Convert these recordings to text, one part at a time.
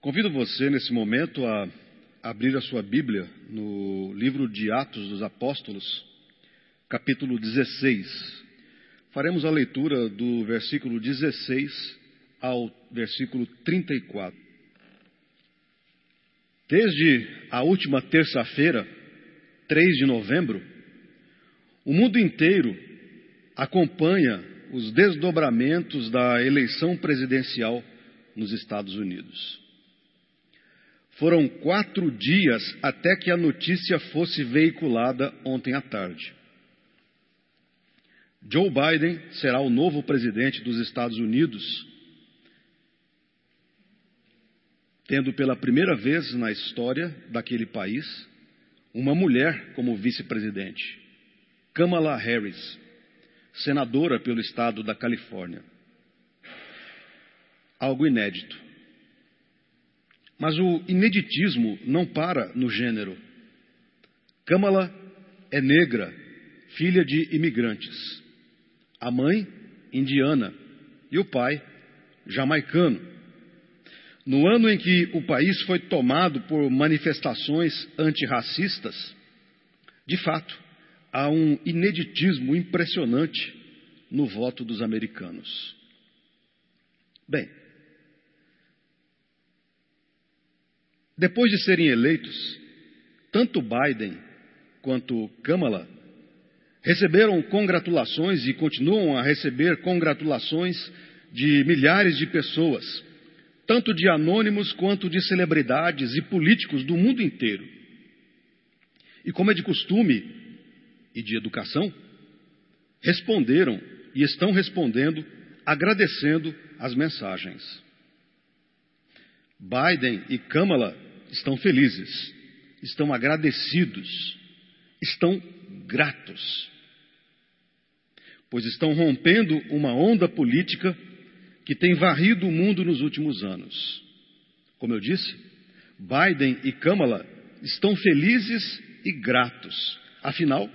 Convido você nesse momento a abrir a sua Bíblia no livro de Atos dos Apóstolos, capítulo 16. Faremos a leitura do versículo 16 ao versículo 34. Desde a última terça-feira, 3 de novembro, o mundo inteiro acompanha os desdobramentos da eleição presidencial nos Estados Unidos. Foram quatro dias até que a notícia fosse veiculada ontem à tarde. Joe Biden será o novo presidente dos Estados Unidos, tendo pela primeira vez na história daquele país uma mulher como vice-presidente, Kamala Harris, senadora pelo estado da Califórnia. Algo inédito. Mas o ineditismo não para no gênero. Kamala é negra, filha de imigrantes. A mãe, indiana, e o pai, jamaicano. No ano em que o país foi tomado por manifestações antirracistas, de fato, há um ineditismo impressionante no voto dos americanos. Bem, Depois de serem eleitos, tanto Biden quanto Kamala receberam congratulações e continuam a receber congratulações de milhares de pessoas, tanto de anônimos quanto de celebridades e políticos do mundo inteiro. E como é de costume e de educação, responderam e estão respondendo, agradecendo as mensagens. Biden e Kamala estão felizes, estão agradecidos, estão gratos, pois estão rompendo uma onda política que tem varrido o mundo nos últimos anos. Como eu disse, Biden e Kamala estão felizes e gratos, afinal,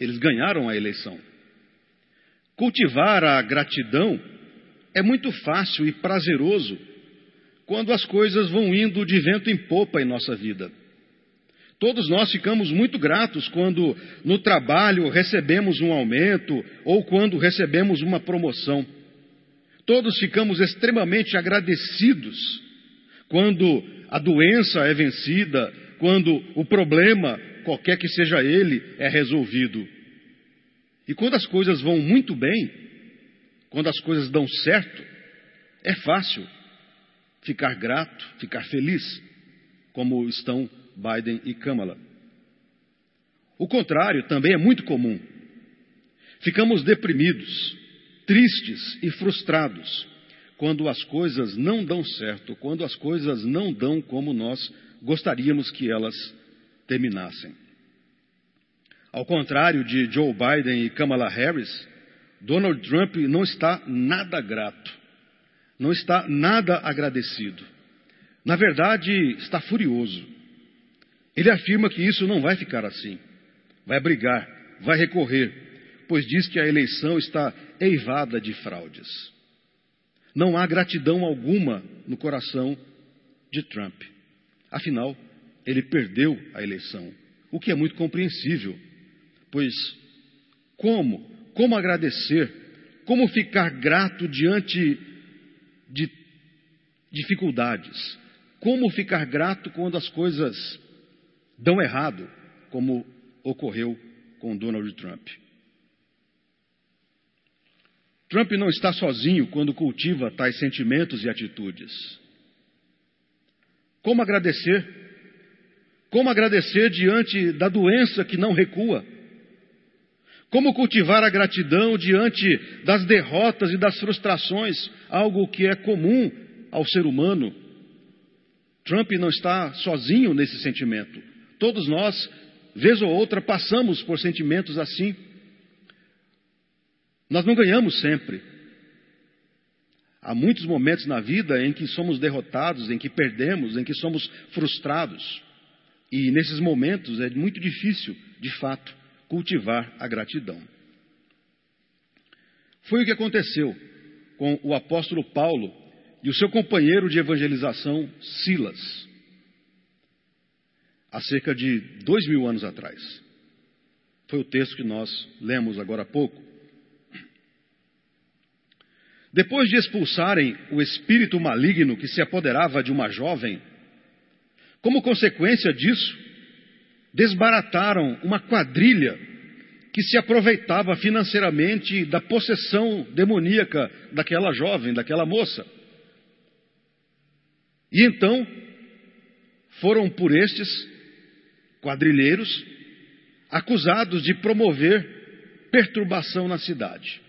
eles ganharam a eleição. Cultivar a gratidão é muito fácil e prazeroso quando as coisas vão indo de vento em popa em nossa vida. Todos nós ficamos muito gratos quando no trabalho recebemos um aumento ou quando recebemos uma promoção. Todos ficamos extremamente agradecidos quando a doença é vencida, quando o problema, qualquer que seja ele, é resolvido. E quando as coisas vão muito bem, quando as coisas dão certo, é fácil ficar grato, ficar feliz, como estão Biden e Kamala. O contrário também é muito comum. Ficamos deprimidos, tristes e frustrados quando as coisas não dão certo, quando as coisas não dão como nós gostaríamos que elas terminassem. Ao contrário de Joe Biden e Kamala Harris, Donald Trump não está nada grato não está nada agradecido. Na verdade, está furioso. Ele afirma que isso não vai ficar assim. Vai brigar, vai recorrer, pois diz que a eleição está eivada de fraudes. Não há gratidão alguma no coração de Trump. Afinal, ele perdeu a eleição, o que é muito compreensível, pois como? Como agradecer? Como ficar grato diante de dificuldades. Como ficar grato quando as coisas dão errado, como ocorreu com Donald Trump. Trump não está sozinho quando cultiva tais sentimentos e atitudes. Como agradecer? Como agradecer diante da doença que não recua? Como cultivar a gratidão diante das derrotas e das frustrações, algo que é comum ao ser humano? Trump não está sozinho nesse sentimento. Todos nós, vez ou outra, passamos por sentimentos assim. Nós não ganhamos sempre. Há muitos momentos na vida em que somos derrotados, em que perdemos, em que somos frustrados. E nesses momentos é muito difícil, de fato, cultivar a gratidão. Foi o que aconteceu com o apóstolo Paulo e o seu companheiro de evangelização, Silas, há cerca de dois mil anos atrás. Foi o texto que nós lemos agora há pouco. Depois de expulsarem o espírito maligno que se apoderava de uma jovem, como consequência disso, desbarataram uma quadrilha que se aproveitava financeiramente da possessão demoníaca daquela jovem, daquela moça. E então foram por estes quadrilheiros acusados de promover perturbação na cidade.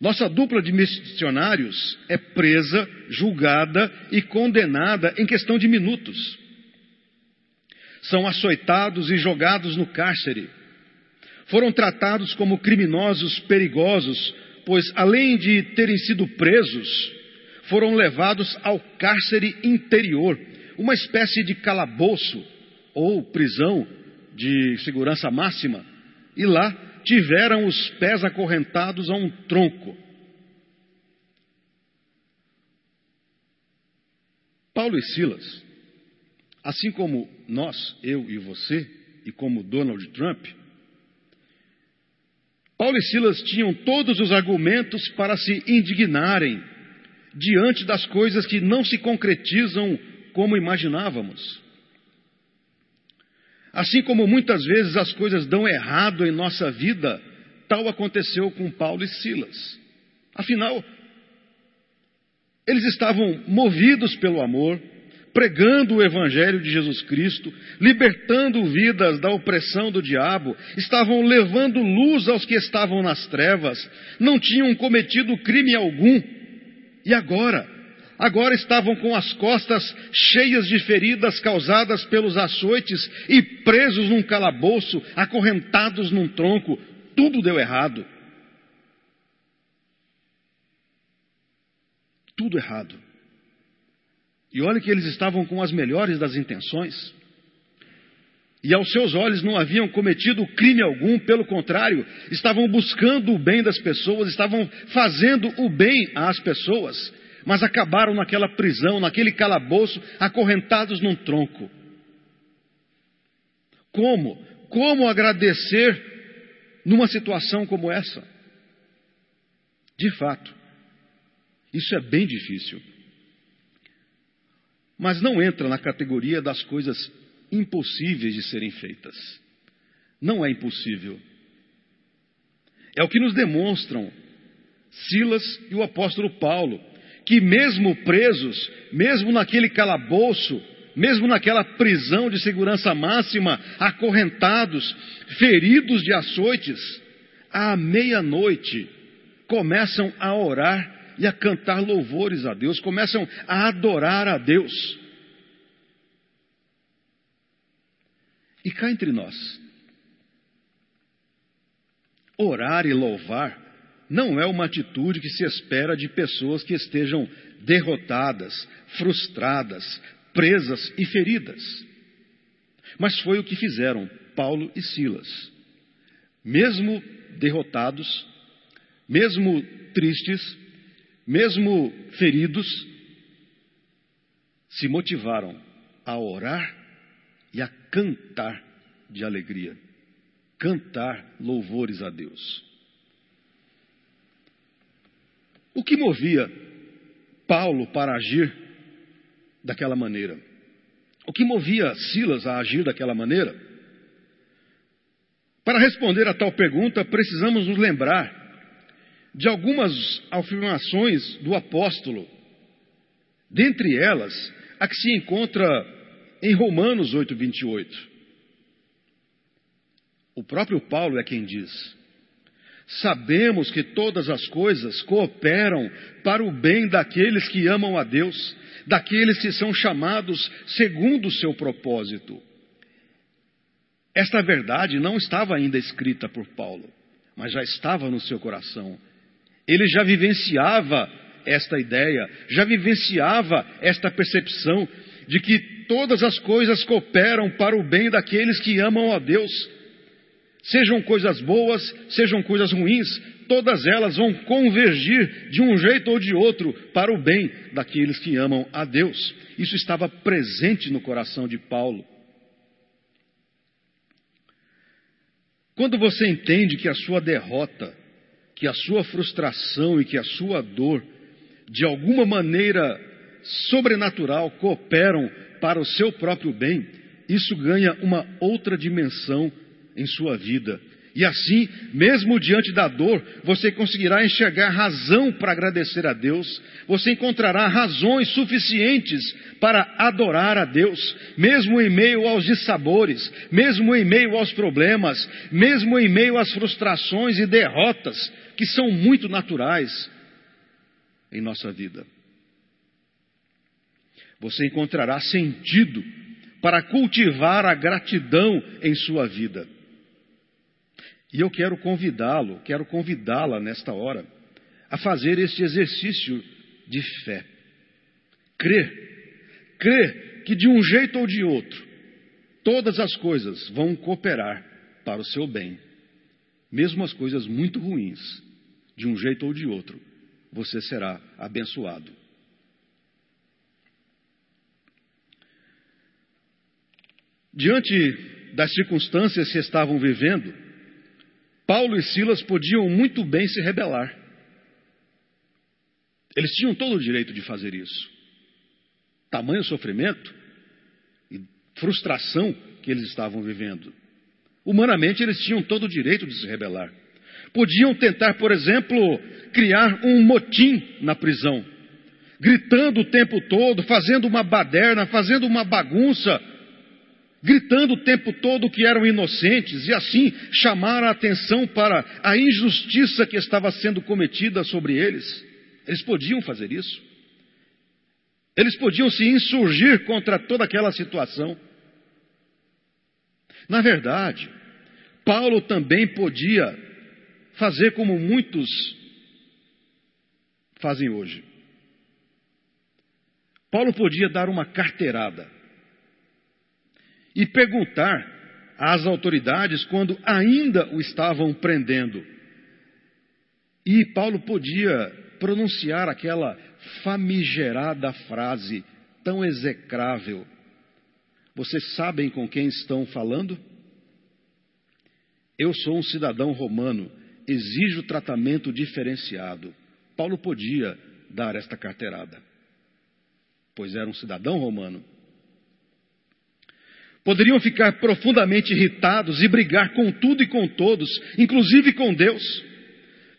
Nossa dupla de missionários é presa, julgada e condenada em questão de minutos. São açoitados e jogados no cárcere. Foram tratados como criminosos perigosos, pois além de terem sido presos, foram levados ao cárcere interior, uma espécie de calabouço ou prisão de segurança máxima, e lá tiveram os pés acorrentados a um tronco. Paulo e Silas, assim como nós, eu e você, e como Donald Trump, Paulo e Silas tinham todos os argumentos para se indignarem diante das coisas que não se concretizam como imaginávamos. Assim como muitas vezes as coisas dão errado em nossa vida, tal aconteceu com Paulo e Silas. Afinal, eles estavam movidos pelo amor, pregando o Evangelho de Jesus Cristo, libertando vidas da opressão do diabo, estavam levando luz aos que estavam nas trevas, não tinham cometido crime algum. E agora, agora estavam com as costas cheias de feridas causadas pelos açoites e presos num calabouço, acorrentados num tronco. Tudo deu errado. Tudo errado. E olha que eles estavam com as melhores das intenções. E aos seus olhos não haviam cometido crime algum, pelo contrário, estavam buscando o bem das pessoas, estavam fazendo o bem às pessoas mas acabaram naquela prisão, naquele calabouço, acorrentados num tronco. Como? Como agradecer numa situação como essa? De fato, isso é bem difícil. Mas não entra na categoria das coisas impossíveis de serem feitas. Não é impossível. É o que nos demonstram Silas e o apóstolo Paulo que, mesmo presos, mesmo naquele calabouço, mesmo naquela prisão de segurança máxima, acorrentados, feridos de açoites, à meia-noite começam a orar e a cantar louvores a Deus, começam a adorar a Deus. E cá entre nós, orar e louvar não é uma atitude que se espera de pessoas que estejam derrotadas, frustradas, presas e feridas. Mas foi o que fizeram Paulo e Silas. Mesmo derrotados, mesmo tristes, mesmo feridos, se motivaram a orar e a cantar de alegria, cantar louvores a Deus. O que movia Paulo para agir daquela maneira? O que movia Silas a agir daquela maneira? Para responder a tal pergunta, precisamos nos lembrar de algumas afirmações do apóstolo. Dentre elas, a que se encontra em Romanos 8, 28. O próprio Paulo é quem diz: Sabemos que todas as coisas cooperam para o bem daqueles que amam a Deus, daqueles que são chamados segundo o seu propósito. Esta verdade não estava ainda escrita por Paulo, mas já estava no seu coração. Ele já vivenciava esta ideia, já vivenciava esta percepção de que todas as coisas cooperam para o bem daqueles que amam a Deus Sejam coisas boas, sejam coisas ruins, todas elas vão convergir de um jeito ou de outro para o bem daqueles que amam a Deus. Isso estava presente no coração de Paulo. Quando você entende que a sua derrota, que a sua frustração e que a sua dor, de alguma maneira sobrenatural, cooperam para o seu próprio bem, isso ganha uma outra dimensão em sua vida. E assim, mesmo diante da dor, você conseguirá enxergar razão para agradecer a Deus, você encontrará razões suficientes para adorar a Deus, mesmo em meio aos dissabores, mesmo em meio aos problemas, mesmo em meio às frustrações e derrotas que são muito naturais em nossa vida. Você encontrará sentido para cultivar a gratidão em sua vida. E eu quero convidá-lo, quero convidá-la nesta hora a fazer este exercício de fé. Crer, crer que de um jeito ou de outro, todas as coisas vão cooperar para o seu bem, mesmo as coisas muito ruins, de um jeito ou de outro, você será abençoado. Diante das circunstâncias que estavam vivendo, Paulo e Silas podiam muito bem se rebelar. Eles tinham todo o direito de fazer isso. Tamanho sofrimento e frustração que eles estavam vivendo. Humanamente, eles tinham todo o direito de se rebelar. Podiam tentar, por exemplo, criar um motim na prisão, gritando o tempo todo, fazendo uma baderna, fazendo uma bagunça gritando o tempo todo que eram inocentes e assim chamar a atenção para a injustiça que estava sendo cometida sobre eles. Eles podiam fazer isso. Eles podiam se insurgir contra toda aquela situação. Na verdade, Paulo também podia fazer como muitos fazem hoje. Paulo podia dar uma carteirada e perguntar às autoridades quando ainda o estavam prendendo. E Paulo podia pronunciar aquela famigerada frase tão execrável: Vocês sabem com quem estão falando? Eu sou um cidadão romano, exijo tratamento diferenciado. Paulo podia dar esta carteirada, pois era um cidadão romano poderiam ficar profundamente irritados e brigar com tudo e com todos, inclusive com Deus,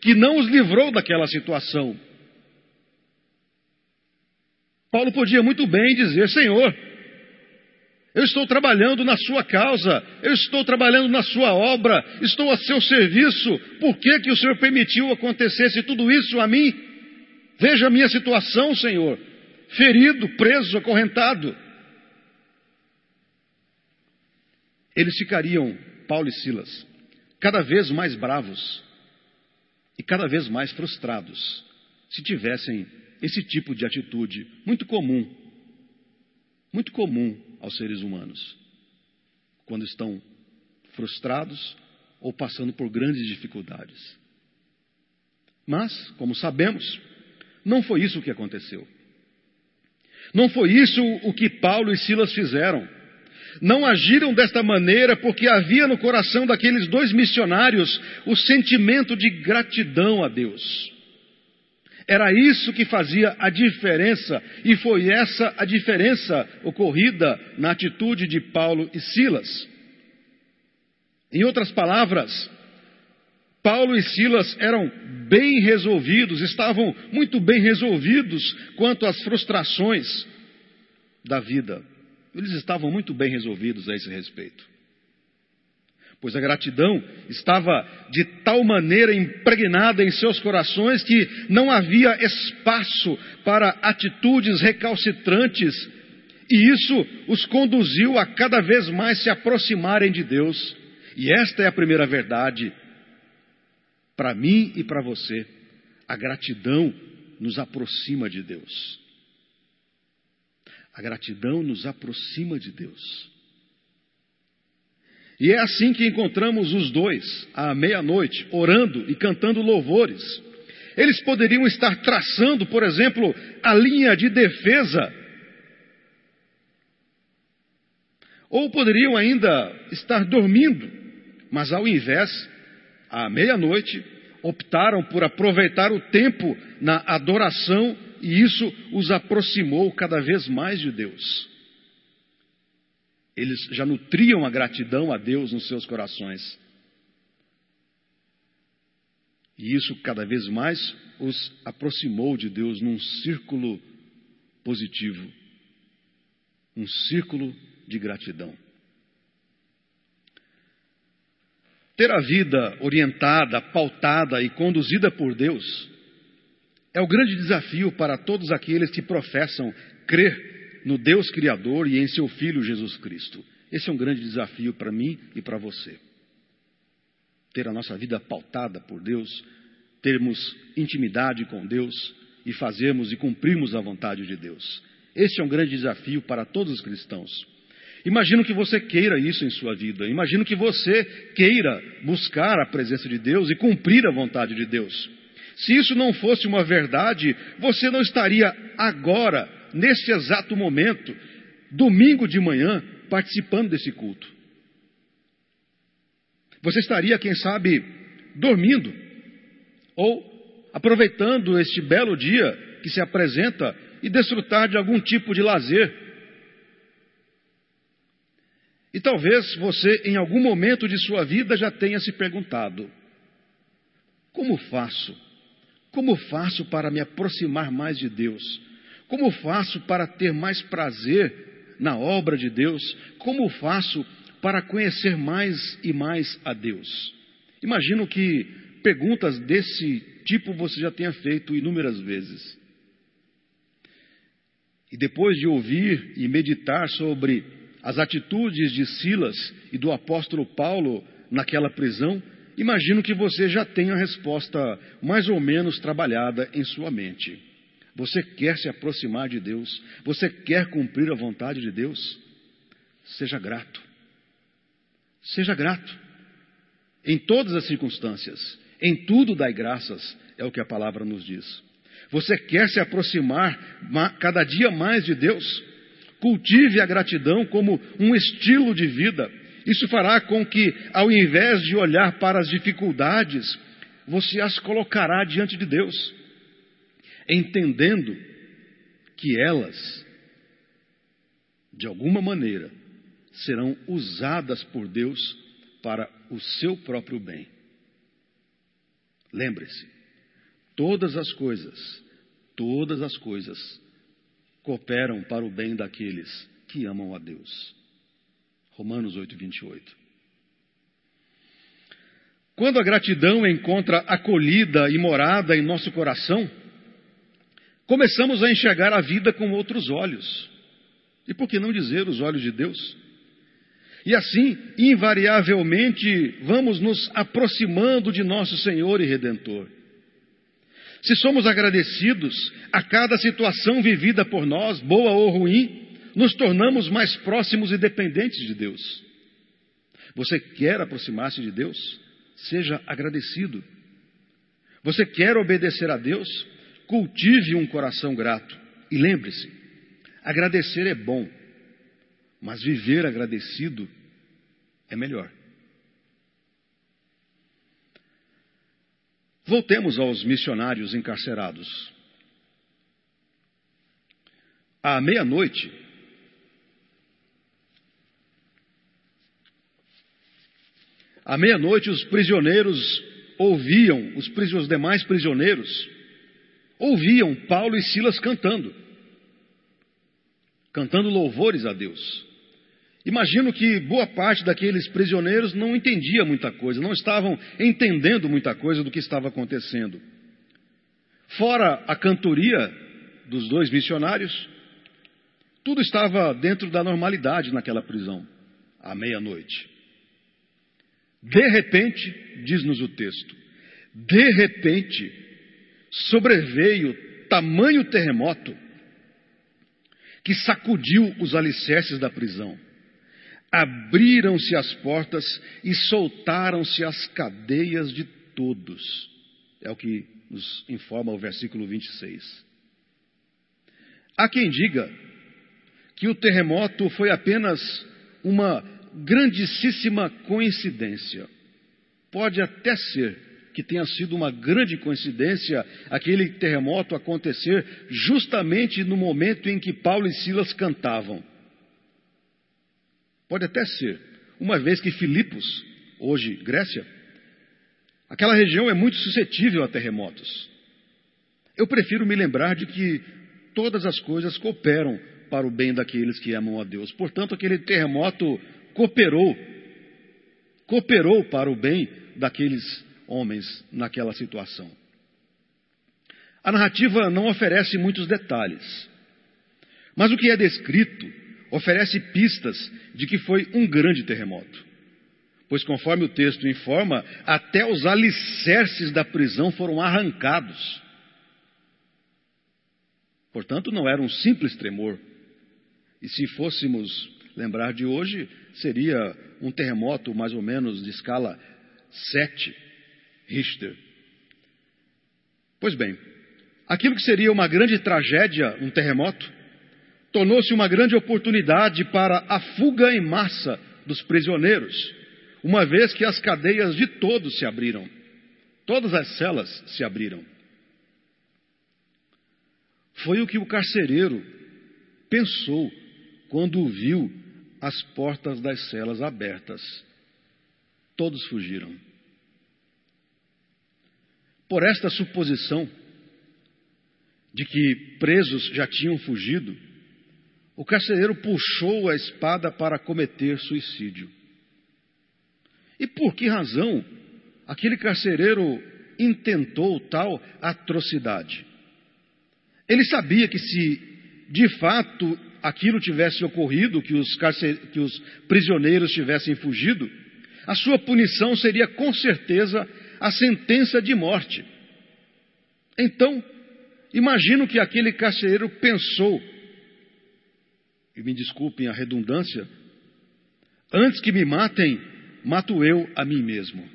que não os livrou daquela situação. Paulo podia muito bem dizer: Senhor, eu estou trabalhando na sua causa, eu estou trabalhando na sua obra, estou a seu serviço, por que, que o Senhor permitiu acontecesse tudo isso a mim? Veja a minha situação, Senhor, ferido, preso, acorrentado. eles ficariam, Paulo e Silas, cada vez mais bravos e cada vez mais frustrados se tivessem esse tipo de atitude. Muito comum, muito comum aos seres humanos, quando estão frustrados ou passando por grandes dificuldades. Mas, como sabemos, não foi isso que aconteceu. Não foi isso o que Paulo e Silas fizeram não agiram desta maneira porque havia no coração daqueles dois missionários o sentimento de gratidão a Deus. Era isso que fazia a diferença, e foi essa a diferença ocorrida na atitude de Paulo e Silas. Em outras palavras, Paulo e Silas eram bem resolvidos, estavam muito bem resolvidos quanto às frustrações da vida. Eles estavam muito bem resolvidos a esse respeito. Pois a gratidão estava de tal maneira impregnada em seus corações que não havia espaço para atitudes recalcitrantes, e isso os conduziu a cada vez mais se aproximarem de Deus. E esta é a primeira verdade para mim e para você. A gratidão nos aproxima de Deus. A gratidão nos aproxima de Deus. E é assim que encontramos os dois, à meia-noite, orando e cantando louvores. Eles poderiam estar traçando, por exemplo, a linha de defesa. Ou poderiam ainda estar dormindo, mas ao invés, à meia-noite, optaram por aproveitar o tempo na adoração e isso os aproximou cada vez mais de Deus. Eles já nutriam a gratidão a Deus nos seus corações. E isso cada vez mais os aproximou de Deus num círculo positivo, um círculo de gratidão. Ter a vida orientada, pautada e conduzida por Deus é o grande desafio para todos aqueles que professam crer no Deus Criador e em seu Filho Jesus Cristo. Esse é um grande desafio para mim e para você. Ter a nossa vida pautada por Deus, termos intimidade com Deus e fazermos e cumprirmos a vontade de Deus. Esse é um grande desafio para todos os cristãos. Imagino que você queira isso em sua vida. Imagino que você queira buscar a presença de Deus e cumprir a vontade de Deus. Se isso não fosse uma verdade, você não estaria agora neste exato momento, domingo de manhã, participando desse culto. Você estaria, quem sabe, dormindo, ou aproveitando este belo dia que se apresenta e desfrutar de algum tipo de lazer. E talvez você, em algum momento de sua vida, já tenha se perguntado: como faço? Como faço para me aproximar mais de Deus? Como faço para ter mais prazer na obra de Deus? Como faço para conhecer mais e mais a Deus? Imagino que perguntas desse tipo você já tenha feito inúmeras vezes. E depois de ouvir e meditar sobre as atitudes de Silas e do apóstolo Paulo naquela prisão, imagino que você já tenha a resposta mais ou menos trabalhada em sua mente. Você quer se aproximar de Deus? Você quer cumprir a vontade de Deus? Seja grato. Seja grato. Em todas as circunstâncias, em tudo dai graças, é o que a palavra nos diz. Você quer se aproximar cada dia mais de Deus? Cultive a gratidão como um estilo de vida. Isso fará com que, ao invés de olhar para as dificuldades, você as colocará diante de Deus entendendo que elas, de alguma maneira, serão usadas por Deus para o seu próprio bem. Lembre-se, todas as coisas, todas as coisas cooperam para o bem daqueles que amam a Deus. Romanos 8, 28. Quando a gratidão encontra acolhida e morada em nosso coração, começamos a enxergar a vida com outros olhos. E por que não dizer os olhos de Deus? E assim, invariavelmente, vamos nos aproximando de nosso Senhor e Redentor. Se somos agradecidos a cada situação vivida por nós, boa ou ruim, nos tornamos mais próximos e dependentes de Deus. Você quer aproximar-se de Deus? Seja agradecido. Você quer obedecer a Deus? Cultive um coração grato. E lembre-se: agradecer é bom, mas viver agradecido é melhor. Voltemos aos missionários encarcerados. À meia-noite, à meia-noite os prisioneiros ouviam, os, os demais prisioneiros ouviam Paulo e Silas cantando, cantando louvores a Deus. Imagino que boa parte daqueles prisioneiros não entendia muita coisa, não estavam entendendo muita coisa do que estava acontecendo. Fora a cantoria dos dois missionários, tudo estava dentro da normalidade naquela prisão, à meia-noite. De repente, diz-nos o texto, de repente, sobreveio tamanho terremoto que sacudiu os alicerces da prisão. Abriram-se as portas e soltaram-se as cadeias de todos. É o que nos informa o versículo 26. Há quem diga que o terremoto foi apenas uma grandíssima coincidência. Pode até ser que tenha sido uma grande coincidência aquele terremoto acontecer justamente no momento em que Paulo e Silas cantavam. Pode até ser, uma vez que Filipos, hoje Grécia, aquela região é muito suscetível a terremotos. Eu prefiro me lembrar de que todas as coisas cooperam para o bem daqueles que amam a Deus. Portanto, aquele terremoto cooperou, cooperou para o bem daqueles homens naquela situação. A narrativa não oferece muitos detalhes, mas o que é descrito oferece pistas de que foi um grande terremoto. Pois, conforme o texto informa, até os alicerces da prisão foram arrancados. Portanto, não era um simples tremor. E se fôssemos lembrar de hoje, seria um terremoto mais ou menos de escala 7 Richter. Pois bem, aquilo que seria uma grande tragédia, um terremoto, tornou-se uma grande oportunidade para a fuga em massa dos prisioneiros, uma vez que as cadeias de todos se abriram, todas as celas se abriram. Foi o que o carcereiro pensou quando viu as portas das celas abertas. Todos fugiram. Por esta suposição de que presos já tinham fugido, o carcereiro puxou a espada para cometer suicídio. E por que razão aquele carcereiro intentou tal atrocidade? Ele sabia que se de fato aquilo tivesse ocorrido, que os, que os prisioneiros tivessem fugido, a sua punição seria com certeza a sentença de morte. Então, imagino que aquele carcereiro pensou, e me desculpem a redundância, antes que me matem, mato eu a mim mesmo.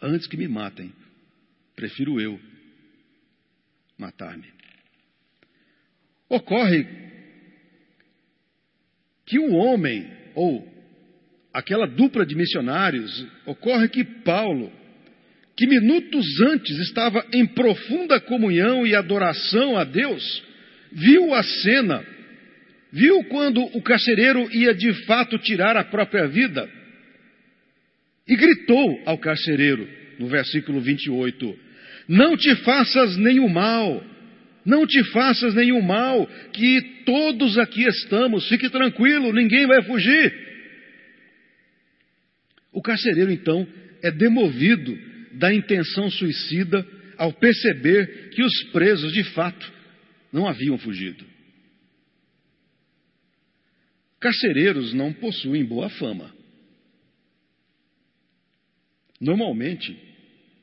Antes que me matem, prefiro eu matar-me. Ocorre que o homem, ou aquela dupla de missionários, ocorre que Paulo, que minutos antes estava em profunda comunhão e adoração a Deus, viu a cena, viu quando o carcereiro ia de fato tirar a própria vida e gritou ao carcereiro, no versículo 28, não te faças nenhum mal, não te faças nenhum mal, que todos aqui estamos, fique tranquilo, ninguém vai fugir. O carcereiro, então, é demovido da intenção suicida ao perceber que os presos, de fato, não haviam fugido. Carcereiros não possuem boa fama. Normalmente,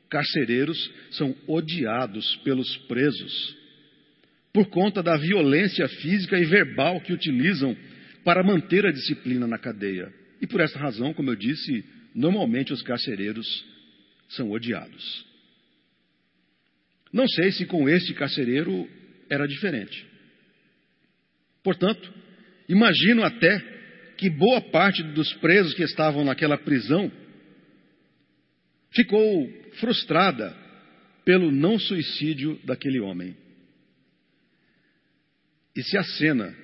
carcereiros são odiados pelos presos por conta da violência física e verbal que utilizam para manter a disciplina na cadeia. E por essa razão, como eu disse, normalmente os carcereiros são odiados. Não sei se com este carcereiro era diferente. Portanto, imagino até que boa parte dos presos que estavam naquela prisão ficou frustrada pelo não suicídio daquele homem. E se a cena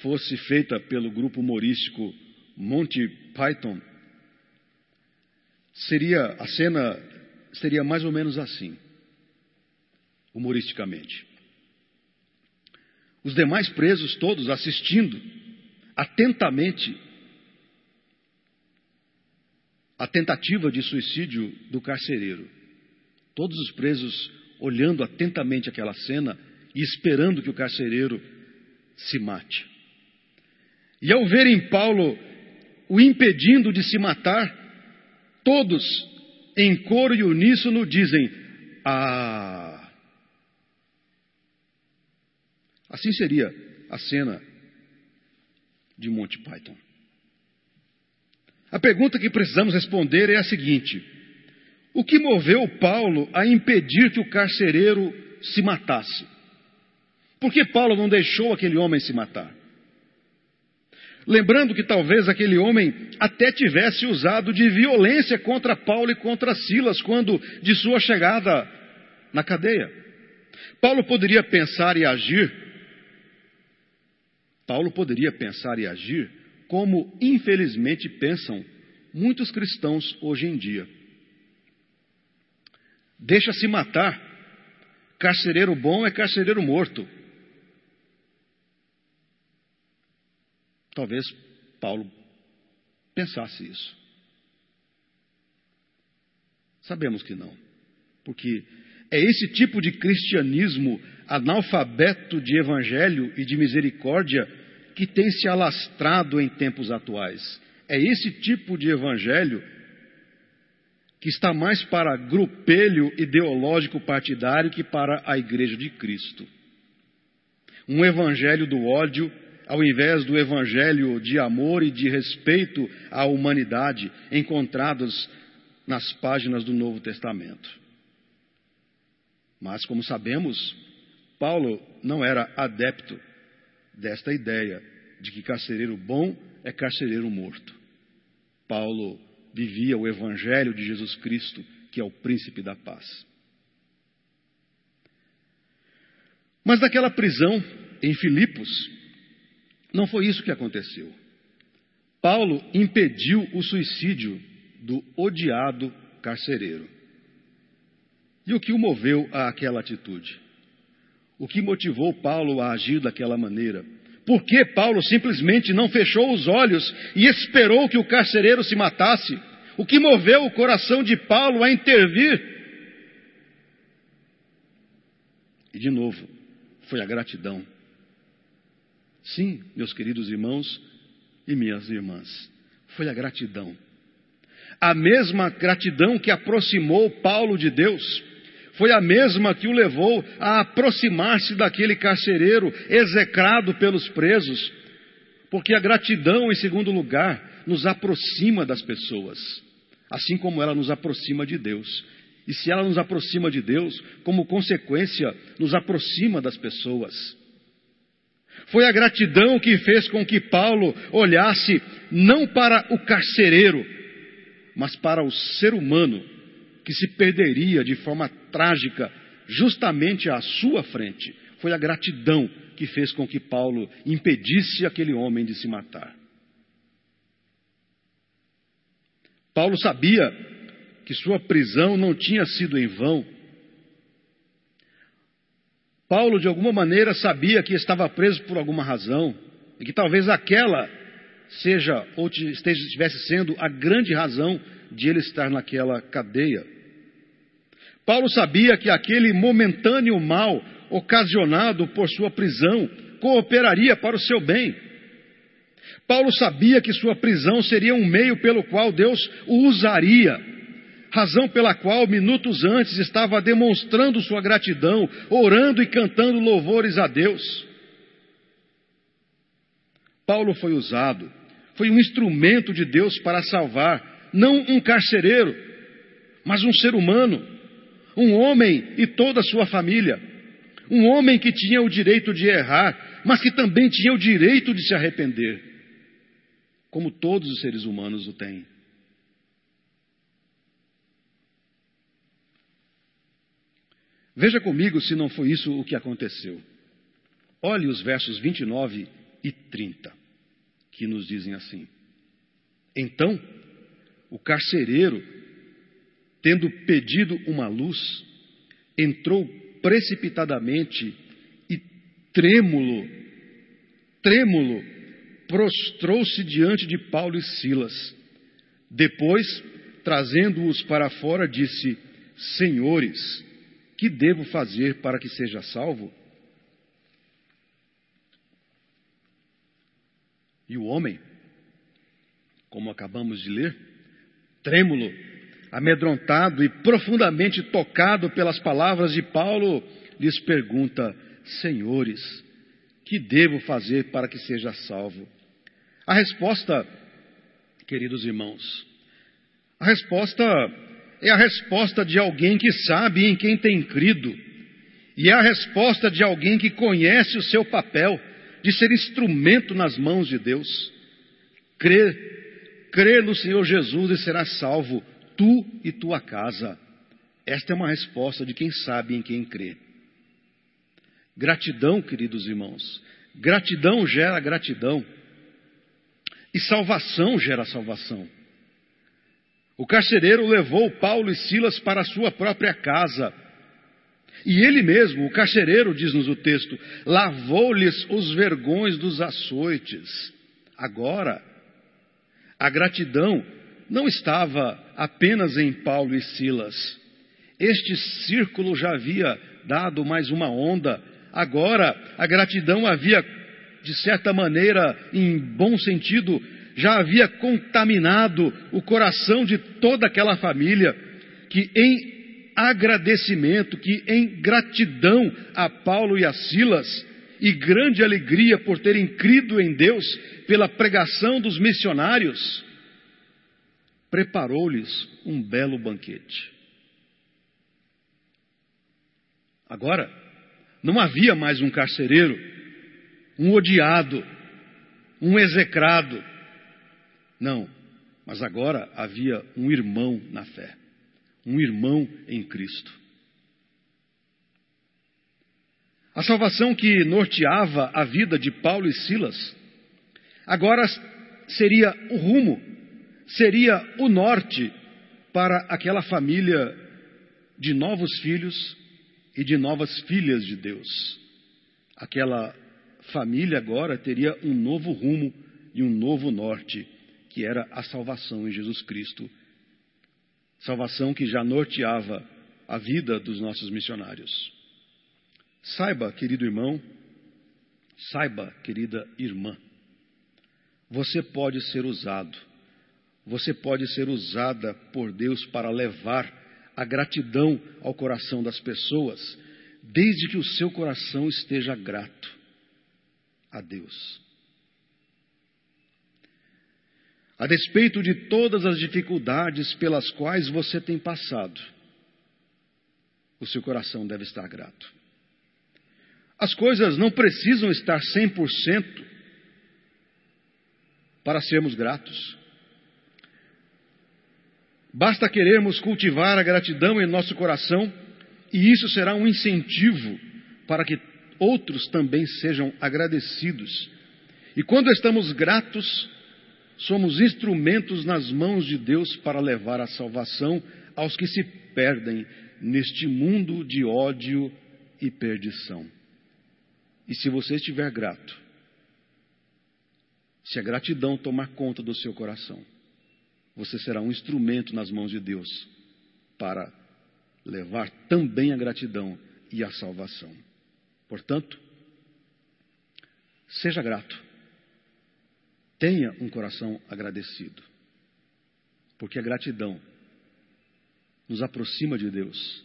fosse feita pelo grupo humorístico Monty Python, seria a cena seria mais ou menos assim, humoristicamente. Os demais presos todos assistindo atentamente a tentativa de suicídio do carcereiro. Todos os presos olhando atentamente aquela cena e esperando que o carcereiro se mate. E ao verem Paulo o impedindo de se matar, todos, em coro e uníssono, dizem: Ah! Assim seria a cena de Monty Python. A pergunta que precisamos responder é a seguinte: o que moveu Paulo a impedir que o carcereiro se matasse? Por que Paulo não deixou aquele homem se matar? Lembrando que talvez aquele homem até tivesse usado de violência contra Paulo e contra Silas quando de sua chegada na cadeia. Paulo poderia pensar e agir, Paulo poderia pensar e agir como infelizmente pensam muitos cristãos hoje em dia. Deixa-se matar. Carcereiro bom é carcereiro morto. Talvez Paulo pensasse isso. Sabemos que não, porque é esse tipo de cristianismo analfabeto de evangelho e de misericórdia que tem se alastrado em tempos atuais. É esse tipo de evangelho que está mais para grupelho ideológico partidário que para a igreja de Cristo. Um evangelho do ódio ao invés do evangelho de amor e de respeito à humanidade encontrados nas páginas do Novo Testamento. Mas, como sabemos, Paulo não era adepto desta ideia de que carcereiro bom é carcereiro morto. Paulo vivia o evangelho de Jesus Cristo, que é o príncipe da paz. Mas naquela prisão em Filipos, não foi isso que aconteceu. Paulo impediu o suicídio do odiado carcereiro. E o que o moveu a aquela atitude? O que motivou Paulo a agir daquela maneira? Por que Paulo simplesmente não fechou os olhos e esperou que o carcereiro se matasse? O que moveu o coração de Paulo a intervir? E de novo, foi a gratidão. Sim, meus queridos irmãos e minhas irmãs, foi a gratidão. A mesma gratidão que aproximou Paulo de Deus, foi a mesma que o levou a aproximar-se daquele carcereiro execrado pelos presos, porque a gratidão, em segundo lugar, nos aproxima das pessoas, assim como ela nos aproxima de Deus. E se ela nos aproxima de Deus, como consequência, nos aproxima das pessoas. Foi a gratidão que fez com que Paulo olhasse não para o carcereiro, mas para o ser humano que se perderia de forma trágica justamente à sua frente. Foi a gratidão que fez com que Paulo impedisse aquele homem de se matar. Paulo sabia que sua prisão não tinha sido em vão, Paulo, de alguma maneira, sabia que estava preso por alguma razão e que talvez aquela seja ou esteja, estivesse sendo a grande razão de ele estar naquela cadeia. Paulo sabia que aquele momentâneo mal ocasionado por sua prisão cooperaria para o seu bem. Paulo sabia que sua prisão seria um meio pelo qual Deus o usaria razão pela qual minutos antes estava demonstrando sua gratidão, orando e cantando louvores a Deus. Paulo foi usado, foi um instrumento de Deus para salvar, não um carcereiro, mas um ser humano, um homem e toda a sua família, um homem que tinha o direito de errar, mas que também tinha o direito de se arrepender, como todos os seres humanos o têm. Veja comigo se não foi isso o que aconteceu. Olhe os versos 29 e 30, que nos dizem assim: Então, o carcereiro, tendo pedido uma luz, entrou precipitadamente e trêmulo, trêmulo, prostrou-se diante de Paulo e Silas. Depois, trazendo-os para fora, disse: Senhores, que devo fazer para que seja salvo? E o homem, como acabamos de ler, trêmulo, amedrontado e profundamente tocado pelas palavras de Paulo, lhes pergunta: Senhores, que devo fazer para que seja salvo? A resposta, queridos irmãos, a resposta é a resposta de alguém que sabe em quem tem crido, e é a resposta de alguém que conhece o seu papel de ser instrumento nas mãos de Deus. Crê, crê no Senhor Jesus e serás salvo, tu e tua casa. Esta é uma resposta de quem sabe em quem crê. Gratidão, queridos irmãos. Gratidão gera gratidão. E salvação gera salvação. O carcereiro levou Paulo e Silas para a sua própria casa. E ele mesmo, o carcereiro, diz-nos o texto, lavou-lhes os vergões dos açoites. Agora, a gratidão não estava apenas em Paulo e Silas. Este círculo já havia dado mais uma onda. Agora, a gratidão havia, de certa maneira, em bom sentido, já havia contaminado o coração de toda aquela família, que em agradecimento, que em gratidão a Paulo e a Silas, e grande alegria por terem crido em Deus pela pregação dos missionários, preparou-lhes um belo banquete. Agora, não havia mais um carcereiro, um odiado, um execrado, não, mas agora havia um irmão na fé, um irmão em Cristo. A salvação que norteava a vida de Paulo e Silas, agora seria o rumo, seria o norte para aquela família de novos filhos e de novas filhas de Deus. Aquela família agora teria um novo rumo e um novo norte que era a salvação em Jesus Cristo. Salvação que já norteava a vida dos nossos missionários. Saiba, querido irmão, saiba, querida irmã, você pode ser usado, você pode ser usada por Deus para levar a gratidão ao coração das pessoas, desde que o seu coração esteja grato a Deus. A despeito de todas as dificuldades pelas quais você tem passado, o seu coração deve estar grato. As coisas não precisam estar 100% para sermos gratos. Basta querermos cultivar a gratidão em nosso coração e isso será um incentivo para que outros também sejam agradecidos. E quando estamos gratos, somos instrumentos nas mãos de Deus para levar a salvação aos que se perdem neste mundo de ódio e perdição. E se você estiver grato, se a gratidão tomar conta do seu coração, você será um instrumento nas mãos de Deus para levar também a gratidão e a salvação. Portanto, seja grato. Tenha um coração agradecido, porque a gratidão nos aproxima de Deus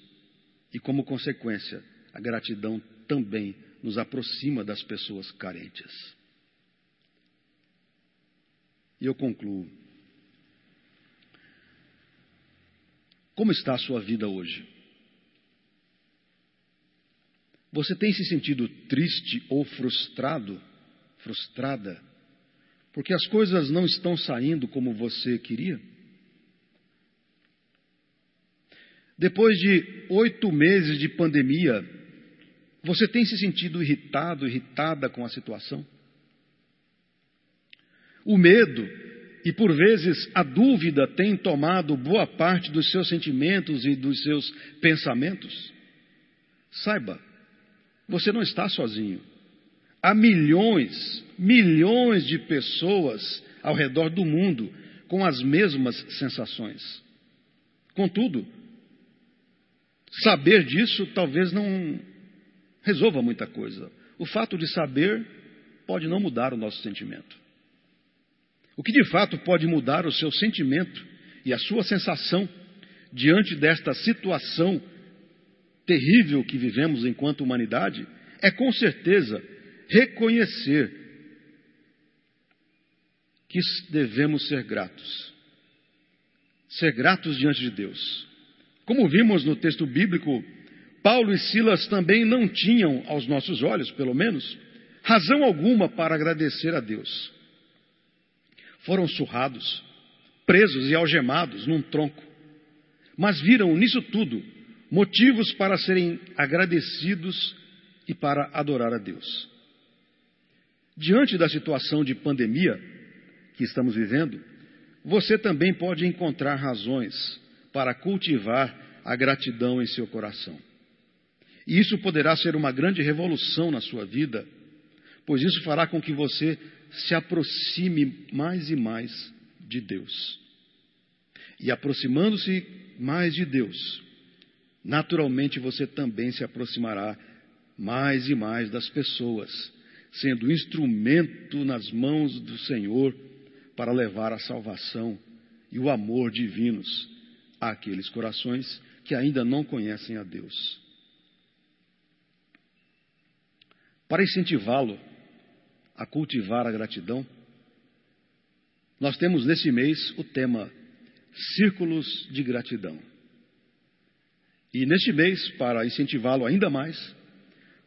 e, como consequência, a gratidão também nos aproxima das pessoas carentes. E eu concluo. Como está a sua vida hoje? Você tem se sentido triste ou frustrado, frustrada porque as coisas não estão saindo como você queria? Depois de oito meses de pandemia, você tem se sentido irritado, irritada com a situação? O medo e, por vezes, a dúvida têm tomado boa parte dos seus sentimentos e dos seus pensamentos? Saiba, você não está sozinho. Há milhões, milhões de pessoas ao redor do mundo com as mesmas sensações. Contudo, saber disso talvez não resolva muita coisa. O fato de saber pode não mudar o nosso sentimento. O que de fato pode mudar o seu sentimento e a sua sensação diante desta situação terrível que vivemos enquanto humanidade é com certeza reconhecer que devemos ser gratos. Ser gratos diante de Deus. Como vimos no texto bíblico, Paulo e Silas também não tinham, aos nossos olhos, pelo menos, razão alguma para agradecer a Deus. Foram surrados, presos e algemados num tronco, mas viram nisso tudo motivos para serem agradecidos e para adorar a Deus. Diante da situação de pandemia que estamos vivendo, você também pode encontrar razões para cultivar a gratidão em seu coração. E isso poderá ser uma grande revolução na sua vida, pois isso fará com que você se aproxime mais e mais de Deus. E aproximando-se mais de Deus, naturalmente você também se aproximará mais e mais das pessoas, sendo instrumento nas mãos do Senhor para levar a salvação e o amor divinos àqueles corações que ainda não conhecem a Deus. Para incentivá-lo a cultivar a gratidão, nós temos nesse mês o tema Círculos de Gratidão. E neste mês, para incentivá-lo ainda mais,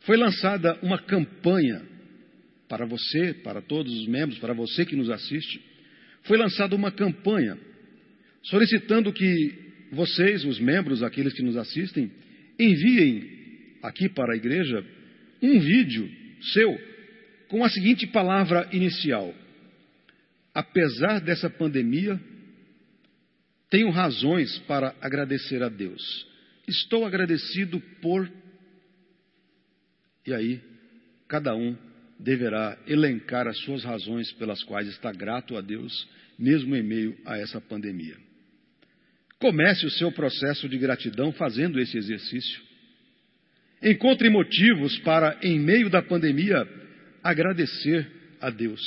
foi lançada uma campanha para você, para todos os membros, para você que nos assiste, foi lançada uma campanha solicitando que vocês, os membros, aqueles que nos assistem, enviem aqui para a igreja um vídeo seu com a seguinte palavra inicial: Apesar dessa pandemia, tenho razões para agradecer a Deus. Estou agradecido por. E aí, cada um deverá elencar as suas razões pelas quais está grato a Deus, mesmo em meio a essa pandemia. Comece o seu processo de gratidão fazendo esse exercício. Encontre motivos para, em meio da pandemia, agradecer a Deus.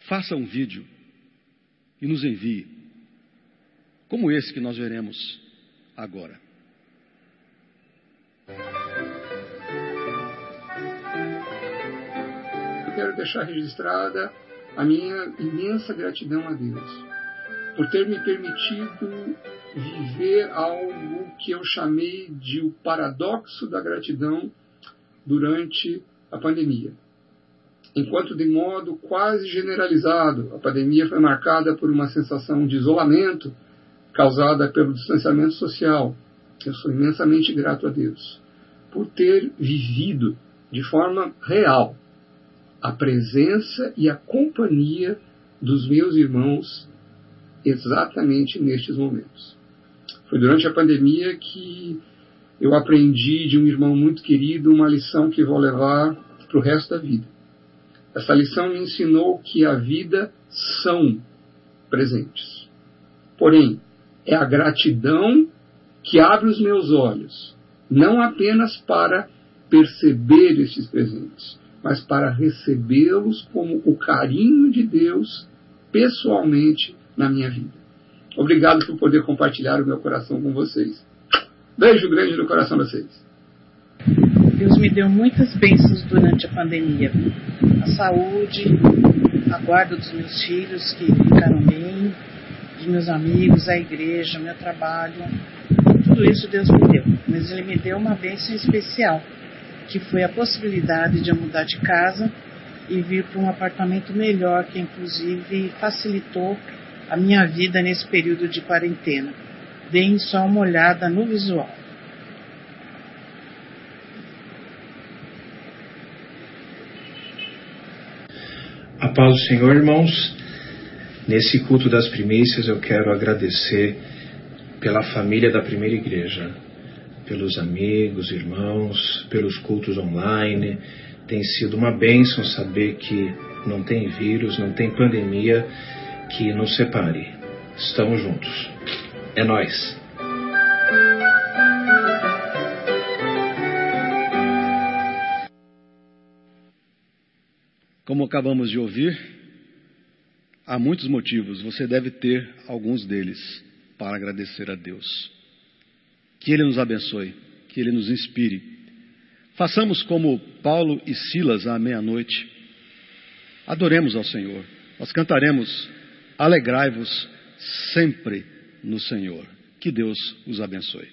Faça um vídeo e nos envie, como esse que nós veremos agora. Quero deixar registrada a minha imensa gratidão a Deus por ter me permitido viver algo que eu chamei de o paradoxo da gratidão durante a pandemia. Enquanto, de modo quase generalizado, a pandemia foi marcada por uma sensação de isolamento causada pelo distanciamento social, eu sou imensamente grato a Deus por ter vivido de forma real a presença e a companhia dos meus irmãos exatamente nestes momentos. Foi durante a pandemia que eu aprendi de um irmão muito querido uma lição que vou levar para o resto da vida. Essa lição me ensinou que a vida são presentes. Porém, é a gratidão que abre os meus olhos, não apenas para perceber esses presentes, mas para recebê-los como o carinho de Deus pessoalmente na minha vida. Obrigado por poder compartilhar o meu coração com vocês. Beijo grande no coração de vocês. Deus me deu muitas bênçãos durante a pandemia. A saúde, a guarda dos meus filhos que ficaram bem, dos meus amigos, a igreja, meu trabalho. Tudo isso Deus me deu. Mas Ele me deu uma bênção especial, que foi a possibilidade de eu mudar de casa e vir para um apartamento melhor, que inclusive facilitou a minha vida nesse período de quarentena. Deem só uma olhada no visual. A paz do Senhor, irmãos. Nesse culto das primícias eu quero agradecer pela família da primeira igreja, pelos amigos, irmãos, pelos cultos online. Tem sido uma bênção saber que não tem vírus, não tem pandemia que nos separe. Estamos juntos. É nós. Como acabamos de ouvir, há muitos motivos, você deve ter alguns deles para agradecer a Deus. Que Ele nos abençoe, que Ele nos inspire. Façamos como Paulo e Silas à meia-noite. Adoremos ao Senhor nós cantaremos Alegrai-vos sempre no Senhor. Que Deus os abençoe.